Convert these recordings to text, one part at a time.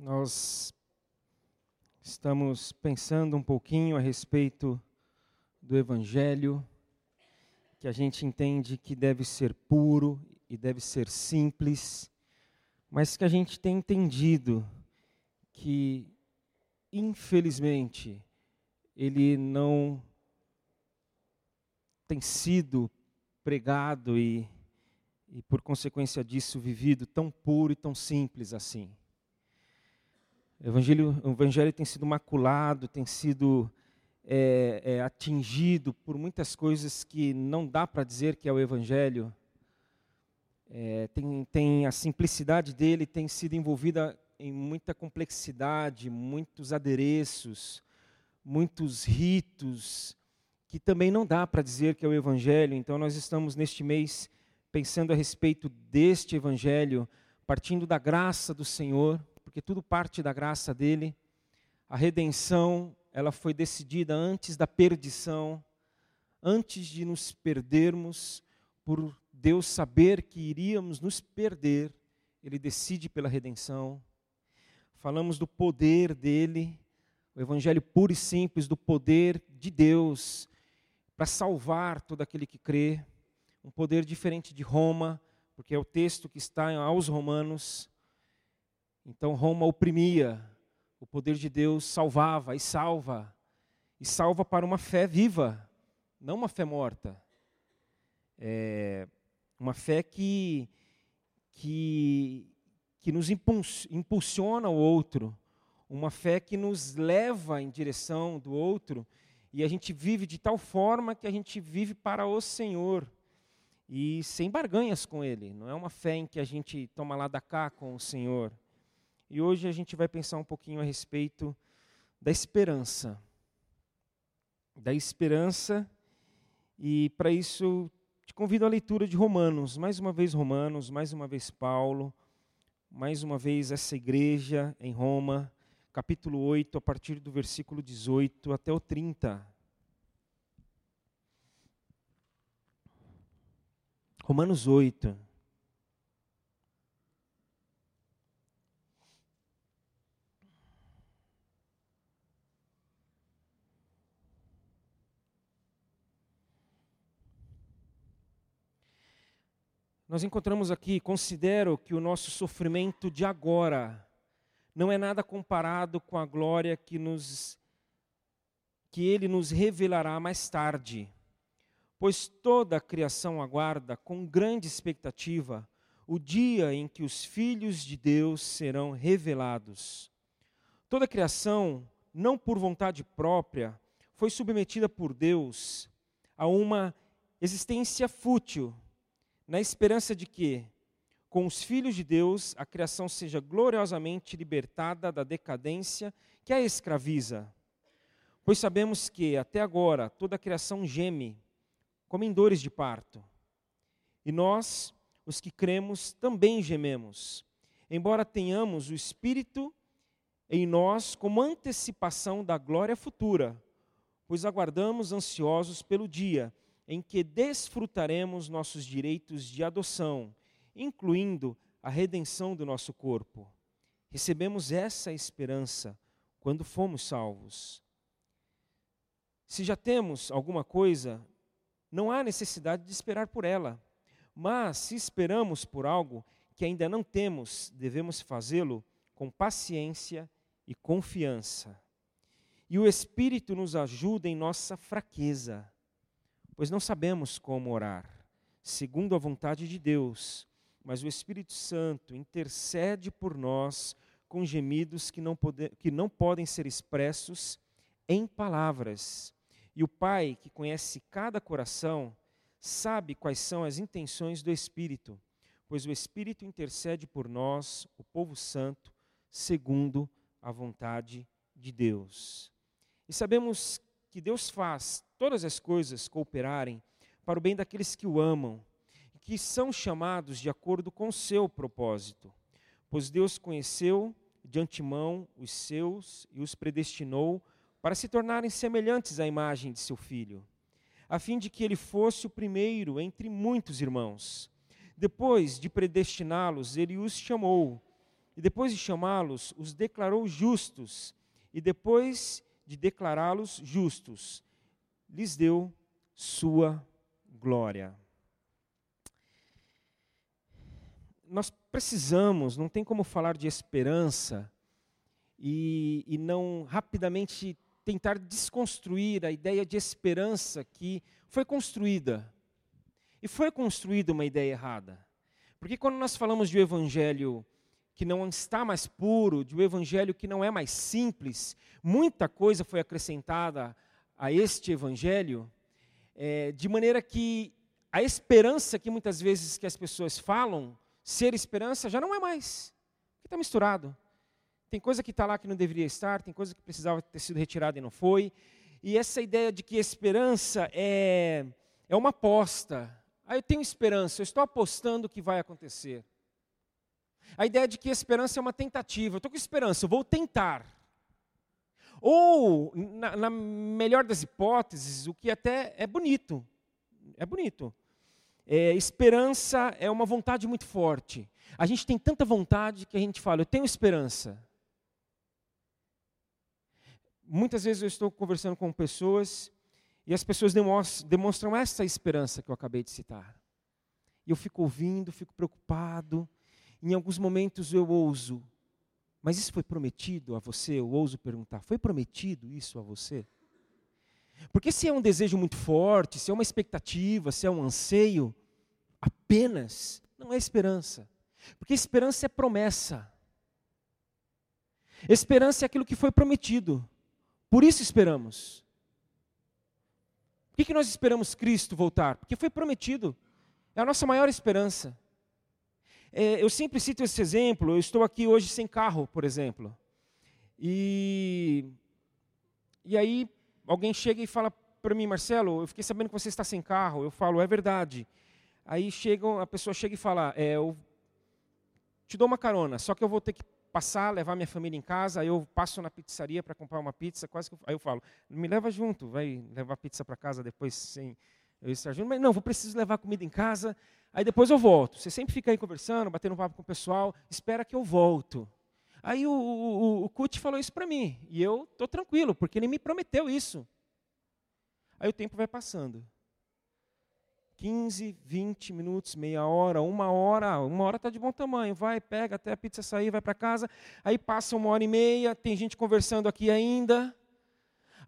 Nós estamos pensando um pouquinho a respeito do Evangelho, que a gente entende que deve ser puro e deve ser simples, mas que a gente tem entendido que, infelizmente, ele não tem sido pregado e, e, por consequência disso, vivido tão puro e tão simples assim. O evangelho, o evangelho tem sido maculado, tem sido é, é, atingido por muitas coisas que não dá para dizer que é o evangelho. É, tem, tem a simplicidade dele tem sido envolvida em muita complexidade, muitos adereços, muitos ritos, que também não dá para dizer que é o evangelho. Então nós estamos neste mês pensando a respeito deste evangelho, partindo da graça do Senhor, porque tudo parte da graça dele. A redenção, ela foi decidida antes da perdição, antes de nos perdermos, por Deus saber que iríamos nos perder, ele decide pela redenção. Falamos do poder dele, o evangelho puro e simples do poder de Deus para salvar todo aquele que crê, um poder diferente de Roma, porque é o texto que está aos Romanos, então Roma oprimia, o poder de Deus salvava e salva, e salva para uma fé viva, não uma fé morta. É uma fé que, que, que nos impulsiona o outro, uma fé que nos leva em direção do outro, e a gente vive de tal forma que a gente vive para o Senhor e sem barganhas com Ele. Não é uma fé em que a gente toma lá da cá com o Senhor. E hoje a gente vai pensar um pouquinho a respeito da esperança. Da esperança, e para isso te convido à leitura de Romanos, mais uma vez Romanos, mais uma vez Paulo, mais uma vez essa igreja em Roma, capítulo 8, a partir do versículo 18 até o 30. Romanos 8. Nós encontramos aqui, considero que o nosso sofrimento de agora não é nada comparado com a glória que nos que ele nos revelará mais tarde. Pois toda a criação aguarda com grande expectativa o dia em que os filhos de Deus serão revelados. Toda a criação, não por vontade própria, foi submetida por Deus a uma existência fútil na esperança de que, com os filhos de Deus, a criação seja gloriosamente libertada da decadência que a escraviza. Pois sabemos que, até agora, toda a criação geme, como em dores de parto. E nós, os que cremos, também gememos, embora tenhamos o Espírito em nós como antecipação da glória futura, pois aguardamos ansiosos pelo dia em que desfrutaremos nossos direitos de adoção, incluindo a redenção do nosso corpo. Recebemos essa esperança quando fomos salvos. Se já temos alguma coisa, não há necessidade de esperar por ela. Mas se esperamos por algo que ainda não temos, devemos fazê-lo com paciência e confiança. E o Espírito nos ajuda em nossa fraqueza pois não sabemos como orar, segundo a vontade de Deus, mas o Espírito Santo intercede por nós com gemidos que não, pode, que não podem ser expressos em palavras. E o Pai, que conhece cada coração, sabe quais são as intenções do Espírito, pois o Espírito intercede por nós, o povo santo, segundo a vontade de Deus. E sabemos que Deus faz todas as coisas cooperarem para o bem daqueles que o amam que são chamados de acordo com o seu propósito. Pois Deus conheceu de antemão os seus e os predestinou para se tornarem semelhantes à imagem de seu filho, a fim de que ele fosse o primeiro entre muitos irmãos. Depois de predestiná-los, ele os chamou, e depois de chamá-los, os declarou justos, e depois de declará-los justos, lhes deu sua glória. Nós precisamos, não tem como falar de esperança e, e não rapidamente tentar desconstruir a ideia de esperança que foi construída. E foi construída uma ideia errada. Porque quando nós falamos de um evangelho que não está mais puro, de um evangelho que não é mais simples, muita coisa foi acrescentada a este evangelho, é, de maneira que a esperança que muitas vezes que as pessoas falam, ser esperança, já não é mais. Está misturado. Tem coisa que está lá que não deveria estar, tem coisa que precisava ter sido retirada e não foi. E essa ideia de que esperança é, é uma aposta, ah, eu tenho esperança, eu estou apostando que vai acontecer. A ideia de que esperança é uma tentativa, eu estou com esperança, eu vou tentar. Ou, na, na, melhor das hipóteses, o que até é bonito, é bonito. É, esperança é uma vontade muito forte. A gente tem tanta vontade que a gente fala, eu tenho esperança. Muitas vezes eu estou conversando com pessoas e as pessoas demonstram essa esperança que eu acabei de citar. E eu fico ouvindo, fico preocupado. Em alguns momentos eu ouso, mas isso foi prometido a você? Eu ouso perguntar: foi prometido isso a você? Porque se é um desejo muito forte, se é uma expectativa, se é um anseio, apenas não é esperança. Porque esperança é promessa. Esperança é aquilo que foi prometido. Por isso esperamos que, que nós esperamos Cristo voltar? Porque foi prometido. É a nossa maior esperança. É, eu sempre cito esse exemplo. Eu estou aqui hoje sem carro, por exemplo. E, e aí alguém chega e fala para mim, Marcelo, eu fiquei sabendo que você está sem carro. Eu falo, é verdade. Aí chega, a pessoa chega e fala, é, eu te dou uma carona, só que eu vou ter que passar, levar minha família em casa, aí eu passo na pizzaria para comprar uma pizza, quase que eu, aí eu falo, me leva junto, vai levar pizza para casa depois sem eu estar junto, mas não, vou preciso levar comida em casa, aí depois eu volto. Você sempre fica aí conversando, batendo papo com o pessoal, espera que eu volto. Aí o, o, o Cut falou isso para mim, e eu estou tranquilo, porque ele me prometeu isso. Aí o tempo vai passando. 15, 20 minutos, meia hora, uma hora, uma hora está de bom tamanho, vai, pega até a pizza sair, vai para casa, aí passa uma hora e meia, tem gente conversando aqui ainda,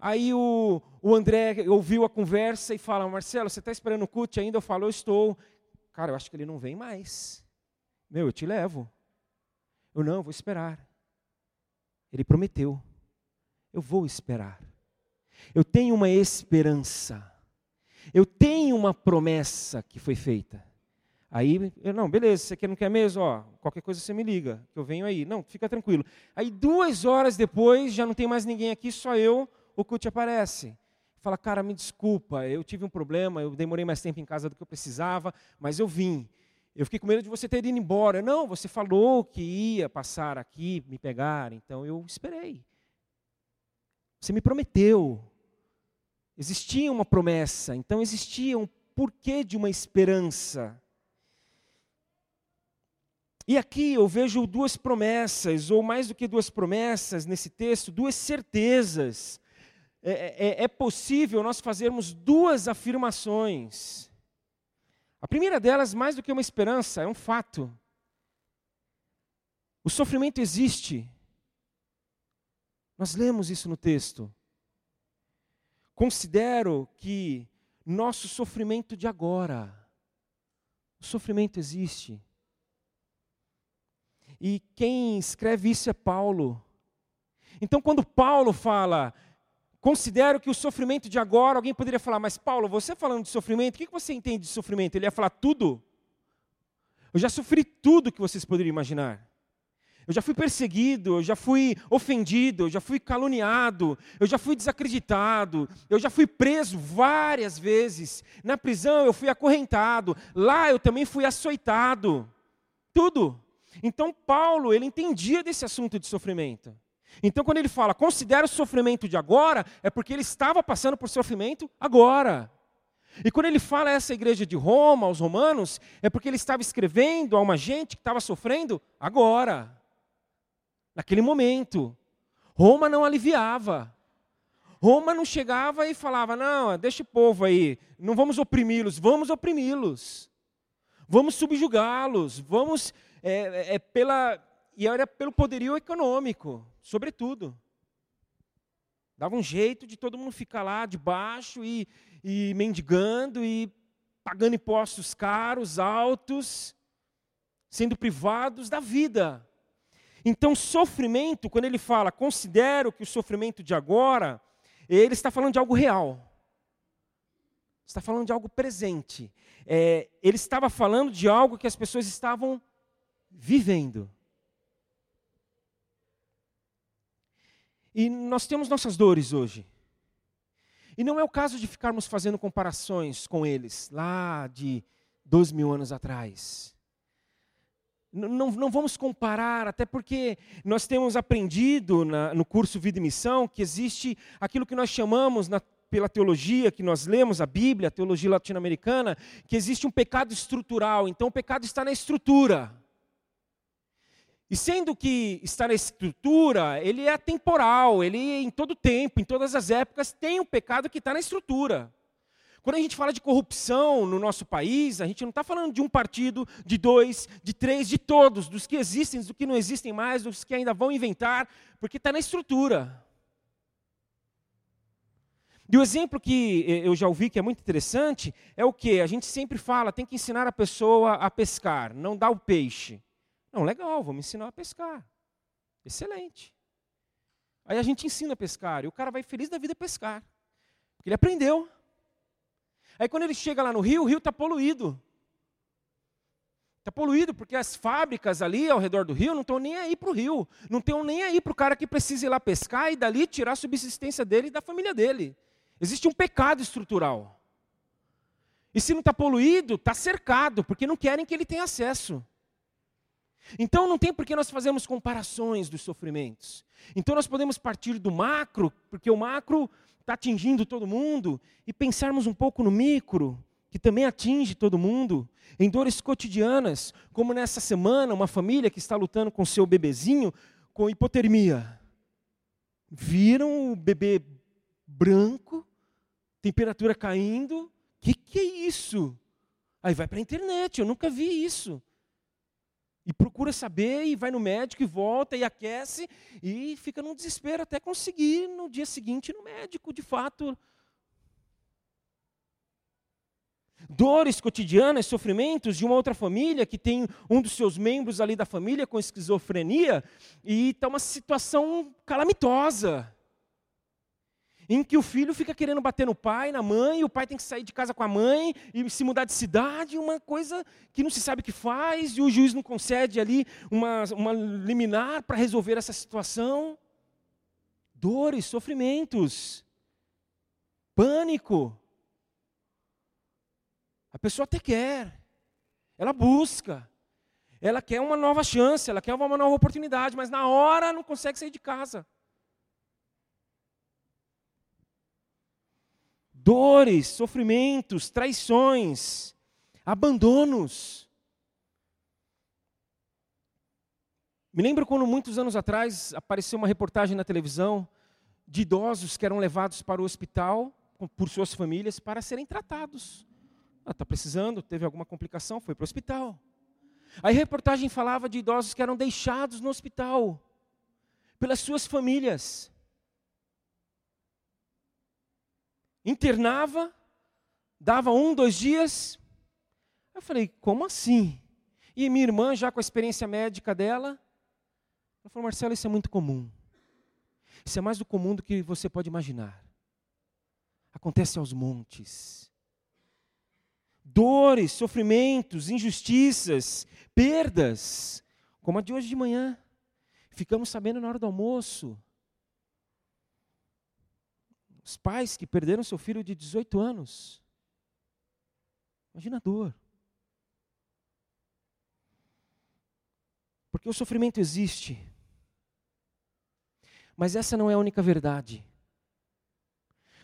aí o, o André ouviu a conversa e fala, Marcelo, você está esperando o CUT ainda? Eu falo, eu estou. Cara, eu acho que ele não vem mais. Meu, eu te levo. Eu não, eu vou esperar. Ele prometeu. Eu vou esperar. Eu tenho uma esperança. Eu tenho uma promessa que foi feita. Aí, eu, não, beleza, você quer, não quer mesmo? Ó, qualquer coisa você me liga, que eu venho aí. Não, fica tranquilo. Aí, duas horas depois, já não tem mais ninguém aqui, só eu, o Cut aparece. Fala, cara, me desculpa, eu tive um problema, eu demorei mais tempo em casa do que eu precisava, mas eu vim. Eu fiquei com medo de você ter ido embora. Não, você falou que ia passar aqui, me pegar, então eu esperei. Você me prometeu. Existia uma promessa, então existia um porquê de uma esperança. E aqui eu vejo duas promessas, ou mais do que duas promessas nesse texto, duas certezas. É, é, é possível nós fazermos duas afirmações. A primeira delas, mais do que uma esperança, é um fato. O sofrimento existe. Nós lemos isso no texto. Considero que nosso sofrimento de agora, o sofrimento existe. E quem escreve isso é Paulo. Então, quando Paulo fala, considero que o sofrimento de agora, alguém poderia falar, mas Paulo, você falando de sofrimento, o que você entende de sofrimento? Ele ia falar tudo. Eu já sofri tudo que vocês poderiam imaginar. Eu já fui perseguido, eu já fui ofendido, eu já fui caluniado, eu já fui desacreditado, eu já fui preso várias vezes. Na prisão eu fui acorrentado, lá eu também fui açoitado. Tudo. Então Paulo, ele entendia desse assunto de sofrimento. Então quando ele fala, considera o sofrimento de agora, é porque ele estava passando por sofrimento agora. E quando ele fala a essa igreja de Roma, aos romanos, é porque ele estava escrevendo a uma gente que estava sofrendo agora. naquele momento. Roma não aliviava. Roma não chegava e falava: não, deixa o povo aí, não vamos oprimi-los, vamos oprimi-los. Vamos subjugá-los, vamos. É, é, pela, e era pelo poderio econômico, sobretudo. Dava um jeito de todo mundo ficar lá debaixo e, e mendigando e pagando impostos caros, altos, sendo privados da vida. Então, sofrimento, quando ele fala, considero que o sofrimento de agora, ele está falando de algo real. Está falando de algo presente. É, ele estava falando de algo que as pessoas estavam vivendo. E nós temos nossas dores hoje. E não é o caso de ficarmos fazendo comparações com eles, lá de dois mil anos atrás. Não, não, vamos comparar, até porque nós temos aprendido na, no curso Vida e Missão que existe aquilo que nós chamamos, na, pela teologia que nós lemos, a Bíblia, a teologia latino-americana, que existe um pecado estrutural. Então o pecado está na estrutura. E sendo que está na estrutura, ele é temporal, ele em todo tempo, em todas as épocas, tem um pecado que está na estrutura. Quando a gente fala de corrupção no nosso país, a gente não está falando de um partido, de dois, de três, de todos, dos que existem, dos que não existem mais, dos que ainda vão inventar, porque está na estrutura. E o exemplo que eu já ouvi que é muito interessante é o que? A gente sempre fala, tem que ensinar a pessoa a pescar, não dá o peixe. Não, legal, vamos ensinar a pescar. Excelente. Aí a gente ensina a pescar, e o cara vai feliz da vida pescar. Porque ele aprendeu. Aí quando ele chega lá no rio, o rio está poluído. Está poluído porque as fábricas ali ao redor do rio não estão nem aí para o rio. Não estão nem aí para o cara que precisa ir lá pescar e dali tirar a subsistência dele e da família dele. Existe um pecado estrutural. E se não está poluído, está cercado, porque não querem que ele tenha acesso. Então não tem por que nós fazermos comparações dos sofrimentos. Então nós podemos partir do macro, porque o macro está atingindo todo mundo, e pensarmos um pouco no micro, que também atinge todo mundo, em dores cotidianas, como nessa semana, uma família que está lutando com seu bebezinho com hipotermia. Viram o bebê branco, temperatura caindo, que, que é isso? Aí vai para a internet, eu nunca vi isso. E procura saber, e vai no médico, e volta, e aquece, e fica num desespero até conseguir no dia seguinte no médico, de fato. Dores cotidianas, sofrimentos de uma outra família que tem um dos seus membros ali da família com esquizofrenia, e está uma situação calamitosa em que o filho fica querendo bater no pai, na mãe, e o pai tem que sair de casa com a mãe e se mudar de cidade, uma coisa que não se sabe o que faz, e o juiz não concede ali uma, uma liminar para resolver essa situação. Dores, sofrimentos, pânico. A pessoa até quer, ela busca, ela quer uma nova chance, ela quer uma nova oportunidade, mas na hora não consegue sair de casa. Dores, sofrimentos, traições, abandonos. Me lembro quando, muitos anos atrás, apareceu uma reportagem na televisão de idosos que eram levados para o hospital por suas famílias para serem tratados. Está ah, precisando, teve alguma complicação, foi para o hospital. Aí a reportagem falava de idosos que eram deixados no hospital pelas suas famílias. Internava, dava um, dois dias. Eu falei, como assim? E minha irmã, já com a experiência médica dela, ela falou, Marcelo, isso é muito comum. Isso é mais do comum do que você pode imaginar. Acontece aos montes. Dores, sofrimentos, injustiças, perdas, como a de hoje de manhã. Ficamos sabendo na hora do almoço. Os pais que perderam seu filho de 18 anos. Imagina a dor. Porque o sofrimento existe. Mas essa não é a única verdade.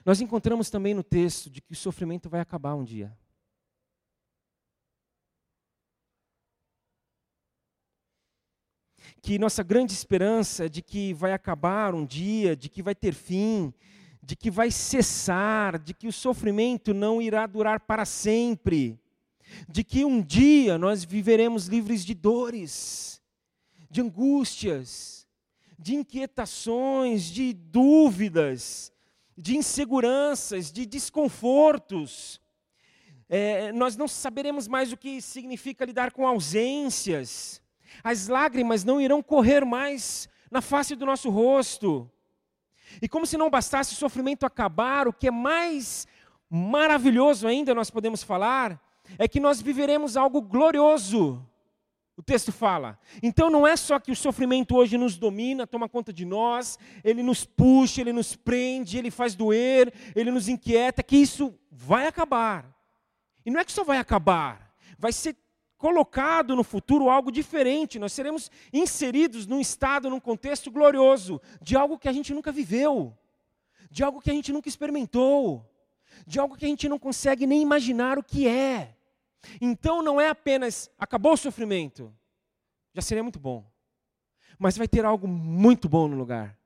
Nós encontramos também no texto de que o sofrimento vai acabar um dia. que nossa grande esperança de que vai acabar um dia, de que vai ter fim, de que vai cessar, de que o sofrimento não irá durar para sempre, de que um dia nós viveremos livres de dores, de angústias, de inquietações, de dúvidas, de inseguranças, de desconfortos. É, nós não saberemos mais o que significa lidar com ausências. As lágrimas não irão correr mais na face do nosso rosto. E como se não bastasse o sofrimento acabar, o que é mais maravilhoso ainda nós podemos falar, é que nós viveremos algo glorioso. O texto fala. Então não é só que o sofrimento hoje nos domina, toma conta de nós, ele nos puxa, ele nos prende, ele faz doer, ele nos inquieta, que isso vai acabar. E não é que só vai acabar, vai ser colocado no futuro algo diferente. Nós seremos inseridos num estado, num contexto glorioso, de algo que a gente nunca viveu, de algo que a gente nunca experimentou, de algo que a gente não consegue nem imaginar o que é. Então não é apenas acabou o sofrimento, já seria muito bom, mas vai ter algo muito bom no lugar.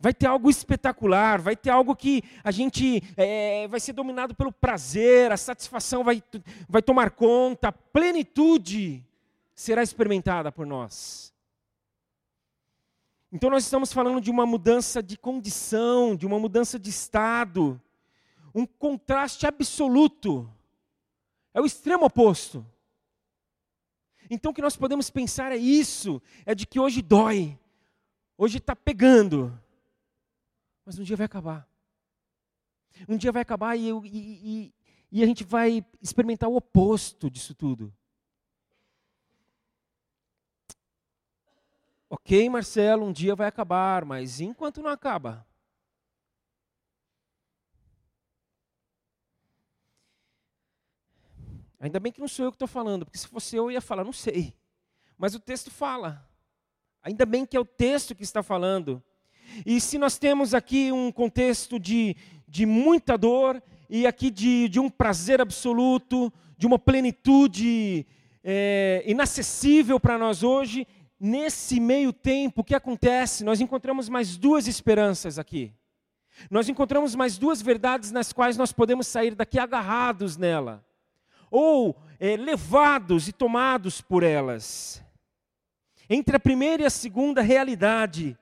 Vai ter algo espetacular, vai ter algo que a gente é, vai ser dominado pelo prazer, a satisfação vai, vai tomar conta, a plenitude será experimentada por nós. Então nós estamos falando de uma mudança de condição, de uma mudança de estado, um contraste absoluto é o extremo oposto. Então o que nós podemos pensar é isso: é de que hoje dói, hoje está pegando, mas um dia vai acabar. Um dia vai acabar e, eu, e, e, e a gente vai experimentar o oposto disso tudo. Ok, Marcelo, um dia vai acabar, mas enquanto não acaba? Ainda bem que não sou eu que estou falando, porque se fosse eu, eu ia falar, não sei. Mas o texto fala. Ainda bem que é o texto que está falando. E se nós temos aqui um contexto de, de muita dor, e aqui de, de um prazer absoluto, de uma plenitude é, inacessível para nós hoje, nesse meio tempo, o que acontece? Nós encontramos mais duas esperanças aqui. Nós encontramos mais duas verdades nas quais nós podemos sair daqui agarrados nela ou é, levados e tomados por elas. Entre a primeira e a segunda realidade,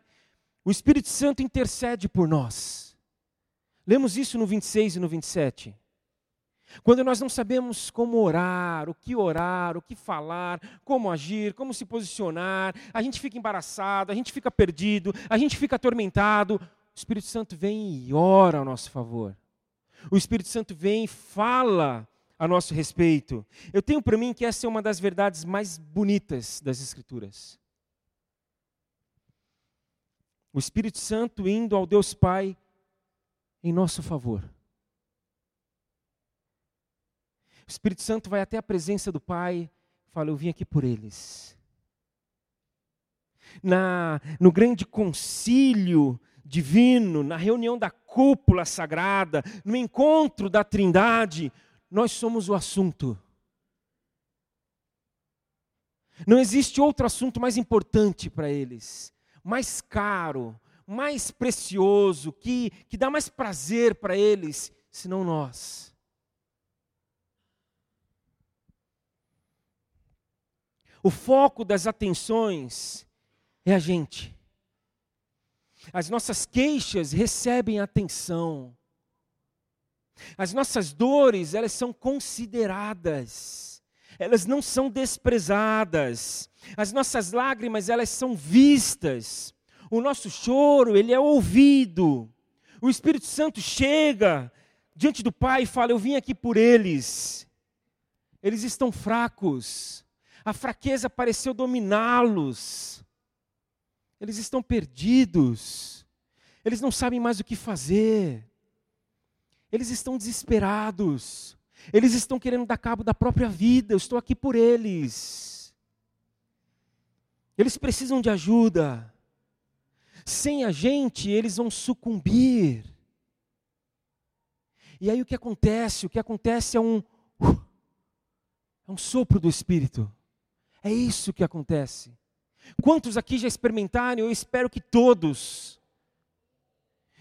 o Espírito Santo intercede por nós. Lemos isso no 26 e no 27. Quando nós não sabemos como orar, o que orar, o que falar, como agir, como se posicionar, a gente fica embaraçado, a gente fica perdido, a gente fica atormentado. O Espírito Santo vem e ora ao nosso favor. O Espírito Santo vem e fala a nosso respeito. Eu tenho para mim que essa é uma das verdades mais bonitas das Escrituras. O Espírito Santo indo ao Deus Pai em nosso favor. O Espírito Santo vai até a presença do Pai fala: Eu vim aqui por eles. Na, no grande concílio divino, na reunião da cúpula sagrada, no encontro da Trindade, nós somos o assunto. Não existe outro assunto mais importante para eles, mais caro, mais precioso, que, que dá mais prazer para eles, senão nós. O foco das atenções é a gente. As nossas queixas recebem atenção. As nossas dores, elas são consideradas. Elas não são desprezadas. As nossas lágrimas, elas são vistas. O nosso choro, ele é ouvido. O Espírito Santo chega diante do Pai e fala: Eu vim aqui por eles. Eles estão fracos. A fraqueza pareceu dominá-los. Eles estão perdidos. Eles não sabem mais o que fazer. Eles estão desesperados. Eles estão querendo dar cabo da própria vida. Eu estou aqui por eles. Eles precisam de ajuda. Sem a gente, eles vão sucumbir. E aí o que acontece? O que acontece é um é um sopro do espírito. É isso que acontece. Quantos aqui já experimentaram? Eu espero que todos.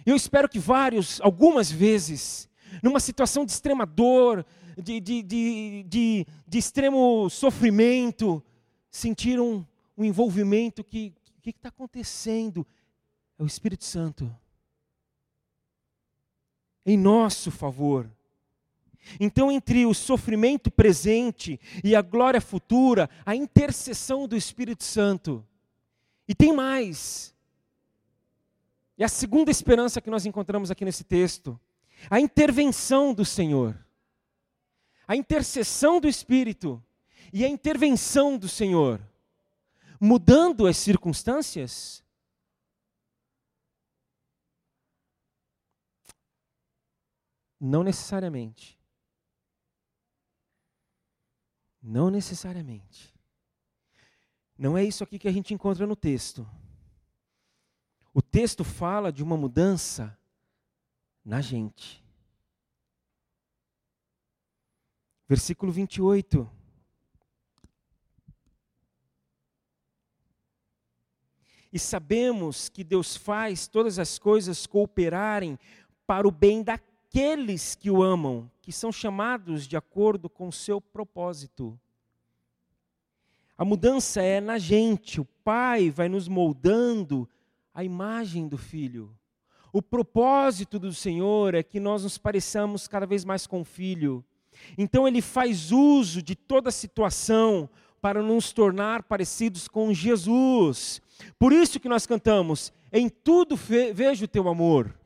Eu espero que vários, algumas vezes, numa situação de extrema dor, de, de, de, de, extremo sofrimento, sentiram um envolvimento que o que está acontecendo? É o Espírito Santo. Em nosso favor. Então, entre o sofrimento presente e a glória futura, a intercessão do Espírito Santo. E tem mais. É a segunda esperança que nós encontramos aqui nesse texto: a intervenção do Senhor. A intercessão do Espírito e a intervenção do Senhor, mudando as circunstâncias. Não necessariamente. Não necessariamente. Não é isso aqui que a gente encontra no texto. O texto fala de uma mudança na gente. Versículo 28. E sabemos que Deus faz todas as coisas cooperarem para o bem daqueles que o amam, que são chamados de acordo com o seu propósito. A mudança é na gente, o Pai vai nos moldando a imagem do Filho. O propósito do Senhor é que nós nos pareçamos cada vez mais com o Filho. Então ele faz uso de toda a situação para nos tornar parecidos com Jesus. Por isso que nós cantamos: em tudo vejo o teu amor.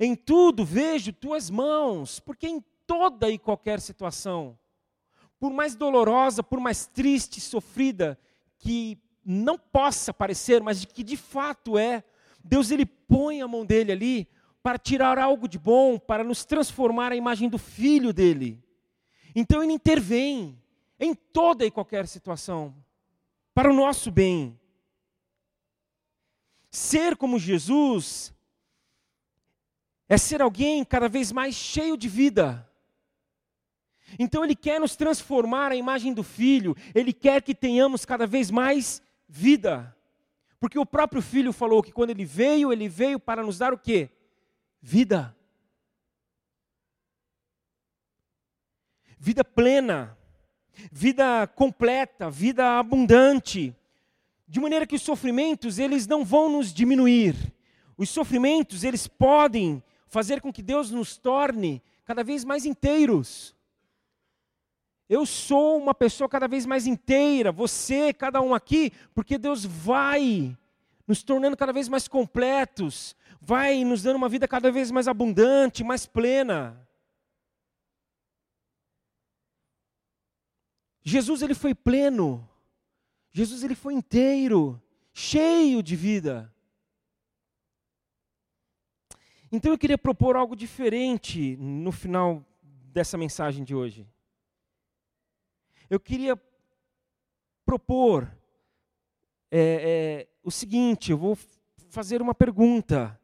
Em tudo vejo tuas mãos, porque em toda e qualquer situação, por mais dolorosa, por mais triste, sofrida que não possa parecer, mas que de fato é, Deus ele põe a mão dele ali para tirar algo de bom, para nos transformar a imagem do filho dele. Então ele intervém em toda e qualquer situação para o nosso bem. Ser como Jesus é ser alguém cada vez mais cheio de vida. Então Ele quer nos transformar a imagem do Filho, Ele quer que tenhamos cada vez mais vida. Porque o próprio Filho falou que quando Ele veio, Ele veio para nos dar o quê? Vida. Vida plena, vida completa, vida abundante. De maneira que os sofrimentos, eles não vão nos diminuir. Os sofrimentos, eles podem fazer com que Deus nos torne cada vez mais inteiros. Eu sou uma pessoa cada vez mais inteira, você, cada um aqui, porque Deus vai nos tornando cada vez mais completos, vai nos dando uma vida cada vez mais abundante, mais plena. Jesus ele foi pleno. Jesus ele foi inteiro, cheio de vida. Então eu queria propor algo diferente no final dessa mensagem de hoje. Eu queria propor é, é, o seguinte: eu vou fazer uma pergunta.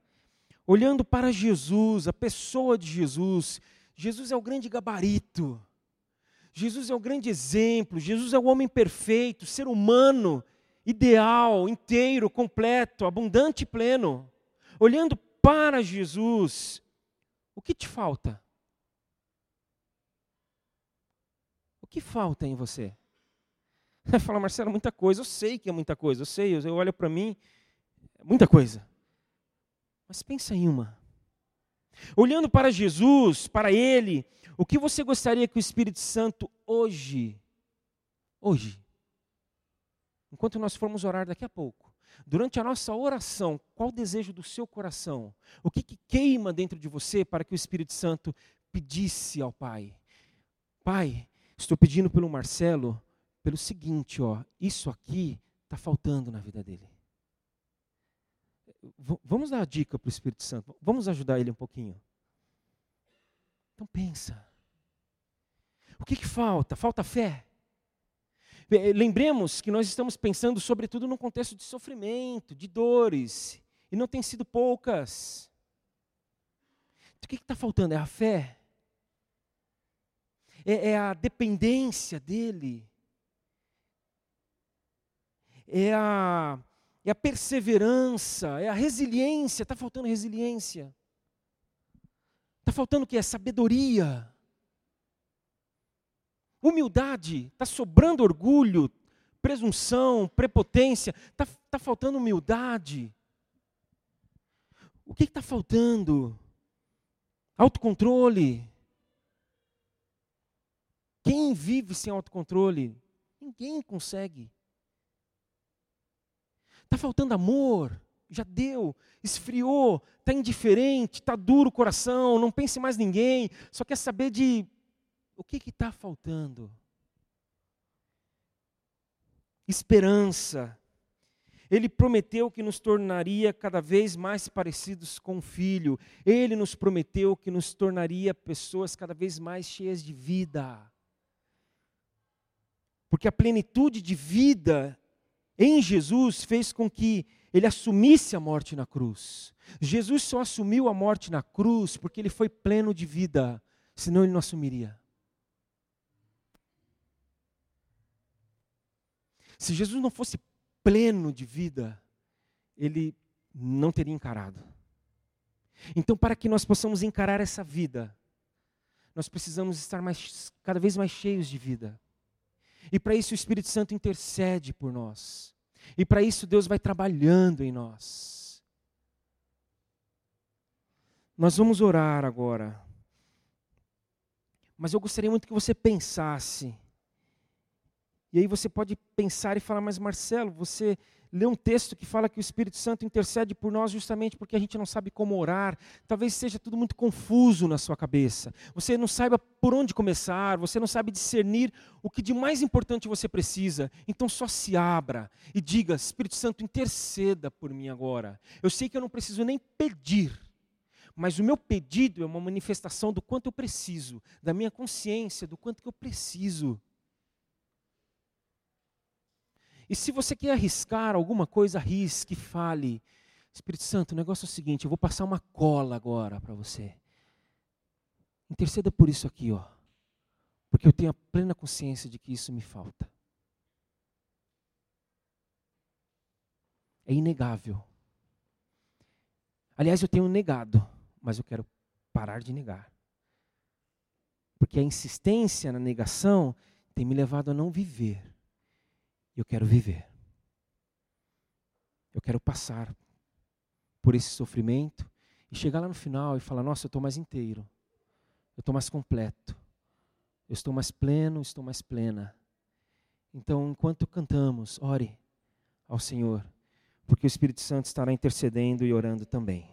Olhando para Jesus, a pessoa de Jesus, Jesus é o grande gabarito, Jesus é o grande exemplo, Jesus é o homem perfeito, ser humano, ideal, inteiro, completo, abundante e pleno. Olhando para Jesus, o que te falta? O que falta em você? Vai falar, Marcelo, muita coisa. Eu sei que é muita coisa, eu sei, eu olho para mim, é muita coisa. Mas pensa em uma. Olhando para Jesus, para Ele, o que você gostaria que o Espírito Santo hoje, hoje, enquanto nós formos orar daqui a pouco, Durante a nossa oração, qual o desejo do seu coração? O que, que queima dentro de você para que o Espírito Santo pedisse ao Pai? Pai, estou pedindo pelo Marcelo pelo seguinte, ó, isso aqui está faltando na vida dele. V vamos dar a dica para o Espírito Santo, vamos ajudar ele um pouquinho. Então pensa. O que, que falta? Falta fé. Lembremos que nós estamos pensando, sobretudo, num contexto de sofrimento, de dores, e não tem sido poucas. Então, o que está faltando? É a fé? É, é a dependência dEle? é a, é a perseverança, é a resiliência. Está faltando resiliência. Está faltando o que? É sabedoria. Humildade. Está sobrando orgulho, presunção, prepotência. Está tá faltando humildade. O que está faltando? Autocontrole. Quem vive sem autocontrole? Ninguém consegue. Está faltando amor, já deu, esfriou, está indiferente, está duro o coração, não pense mais ninguém, só quer saber de o que está faltando. Esperança. Ele prometeu que nos tornaria cada vez mais parecidos com o Filho. Ele nos prometeu que nos tornaria pessoas cada vez mais cheias de vida. Porque a plenitude de vida em Jesus fez com que ele assumisse a morte na cruz. Jesus só assumiu a morte na cruz porque ele foi pleno de vida, senão ele não assumiria. Se Jesus não fosse pleno de vida, ele não teria encarado. Então, para que nós possamos encarar essa vida, nós precisamos estar mais, cada vez mais cheios de vida. E para isso o Espírito Santo intercede por nós. E para isso Deus vai trabalhando em nós. Nós vamos orar agora. Mas eu gostaria muito que você pensasse. E aí você pode pensar e falar, mas Marcelo, você lê um texto que fala que o Espírito Santo intercede por nós justamente porque a gente não sabe como orar. Talvez seja tudo muito confuso na sua cabeça. Você não saiba por onde começar, você não sabe discernir o que de mais importante você precisa. Então só se abra e diga: Espírito Santo, interceda por mim agora. Eu sei que eu não preciso nem pedir. Mas o meu pedido é uma manifestação do quanto eu preciso, da minha consciência, do quanto que eu preciso. E se você quer arriscar alguma coisa, arrisque, fale. Espírito Santo, o negócio é o seguinte, eu vou passar uma cola agora para você. Interceda por isso aqui, ó. Porque eu tenho a plena consciência de que isso me falta. É inegável. Aliás, eu tenho negado, mas eu quero parar de negar. Porque a insistência na negação tem me levado a não viver eu quero viver. Eu quero passar por esse sofrimento e chegar lá no final e falar: Nossa, eu estou mais inteiro, eu estou mais completo, eu estou mais pleno, estou mais plena. Então, enquanto cantamos, ore ao Senhor, porque o Espírito Santo estará intercedendo e orando também.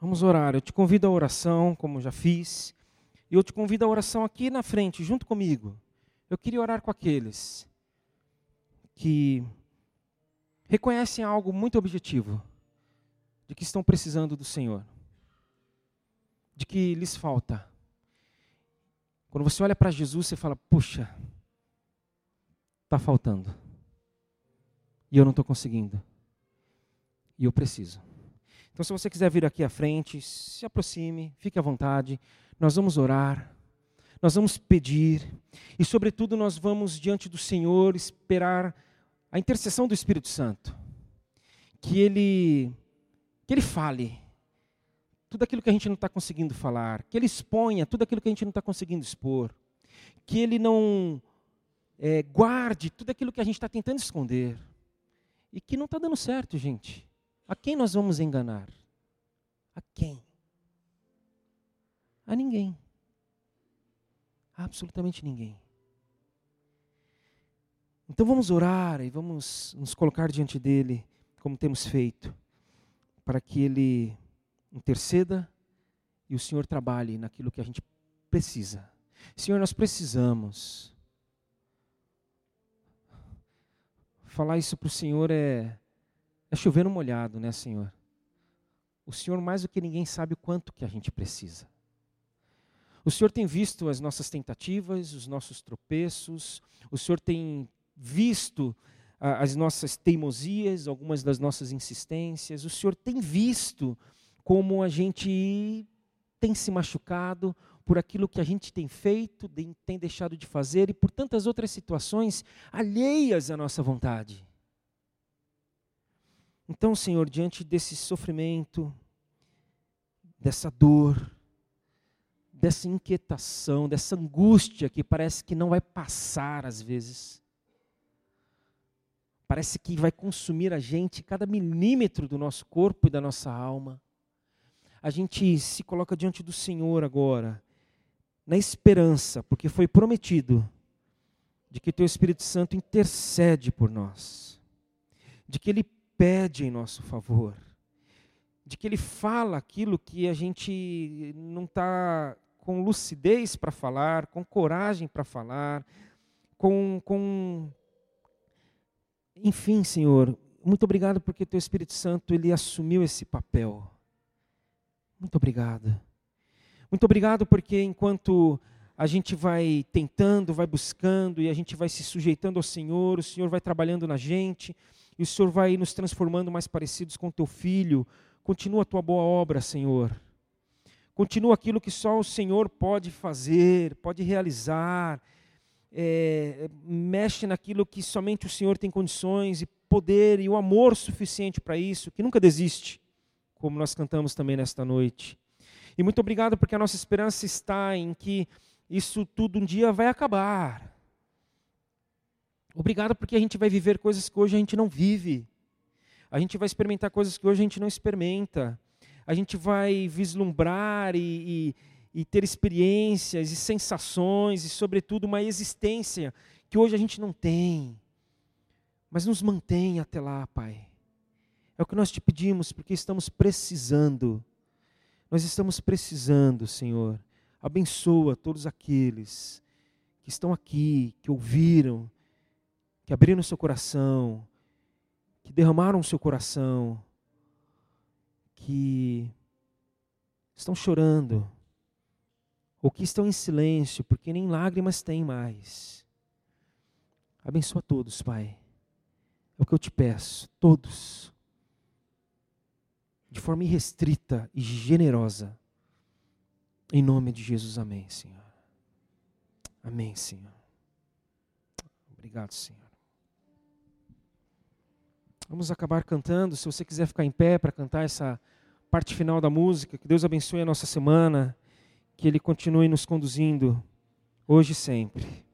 Vamos orar. Eu te convido à oração, como já fiz, e eu te convido à oração aqui na frente, junto comigo. Eu queria orar com aqueles que reconhecem algo muito objetivo, de que estão precisando do Senhor, de que lhes falta. Quando você olha para Jesus, você fala: puxa, está faltando, e eu não estou conseguindo, e eu preciso. Então, se você quiser vir aqui à frente, se aproxime, fique à vontade, nós vamos orar nós vamos pedir e, sobretudo, nós vamos diante do Senhor esperar a intercessão do Espírito Santo. Que Ele, que Ele fale tudo aquilo que a gente não está conseguindo falar, que Ele exponha tudo aquilo que a gente não está conseguindo expor, que Ele não é, guarde tudo aquilo que a gente está tentando esconder e que não está dando certo, gente. A quem nós vamos enganar? A quem? A ninguém. Absolutamente ninguém. Então vamos orar e vamos nos colocar diante dele, como temos feito, para que ele interceda e o Senhor trabalhe naquilo que a gente precisa. Senhor, nós precisamos. Falar isso para o Senhor é, é chover no molhado, né, Senhor? O Senhor, mais do que ninguém, sabe o quanto que a gente precisa. O Senhor tem visto as nossas tentativas, os nossos tropeços, o Senhor tem visto ah, as nossas teimosias, algumas das nossas insistências, o Senhor tem visto como a gente tem se machucado por aquilo que a gente tem feito, tem deixado de fazer e por tantas outras situações alheias à nossa vontade. Então, Senhor, diante desse sofrimento, dessa dor, dessa inquietação, dessa angústia que parece que não vai passar às vezes, parece que vai consumir a gente cada milímetro do nosso corpo e da nossa alma. A gente se coloca diante do Senhor agora, na esperança, porque foi prometido, de que Teu Espírito Santo intercede por nós, de que Ele pede em nosso favor, de que Ele fala aquilo que a gente não está com lucidez para falar, com coragem para falar, com, com enfim, Senhor, muito obrigado porque teu Espírito Santo ele assumiu esse papel. Muito obrigado. Muito obrigado porque enquanto a gente vai tentando, vai buscando e a gente vai se sujeitando ao Senhor, o Senhor vai trabalhando na gente e o Senhor vai nos transformando mais parecidos com teu filho. Continua a tua boa obra, Senhor. Continua aquilo que só o Senhor pode fazer, pode realizar é, mexe naquilo que somente o Senhor tem condições e poder e o amor suficiente para isso, que nunca desiste, como nós cantamos também nesta noite. E muito obrigado porque a nossa esperança está em que isso tudo um dia vai acabar. Obrigado porque a gente vai viver coisas que hoje a gente não vive. A gente vai experimentar coisas que hoje a gente não experimenta. A gente vai vislumbrar e, e e ter experiências e sensações e, sobretudo, uma existência que hoje a gente não tem. Mas nos mantém até lá, Pai. É o que nós te pedimos, porque estamos precisando. Nós estamos precisando, Senhor. Abençoa todos aqueles que estão aqui, que ouviram, que abriram seu coração, que derramaram seu coração, que estão chorando ou que estão em silêncio, porque nem lágrimas têm mais. Abençoa todos, Pai. É o que eu te peço, todos. De forma irrestrita e generosa. Em nome de Jesus, amém, Senhor. Amém, Senhor. Obrigado, Senhor. Vamos acabar cantando. Se você quiser ficar em pé para cantar essa parte final da música, que Deus abençoe a nossa semana que Ele continue nos conduzindo hoje e sempre.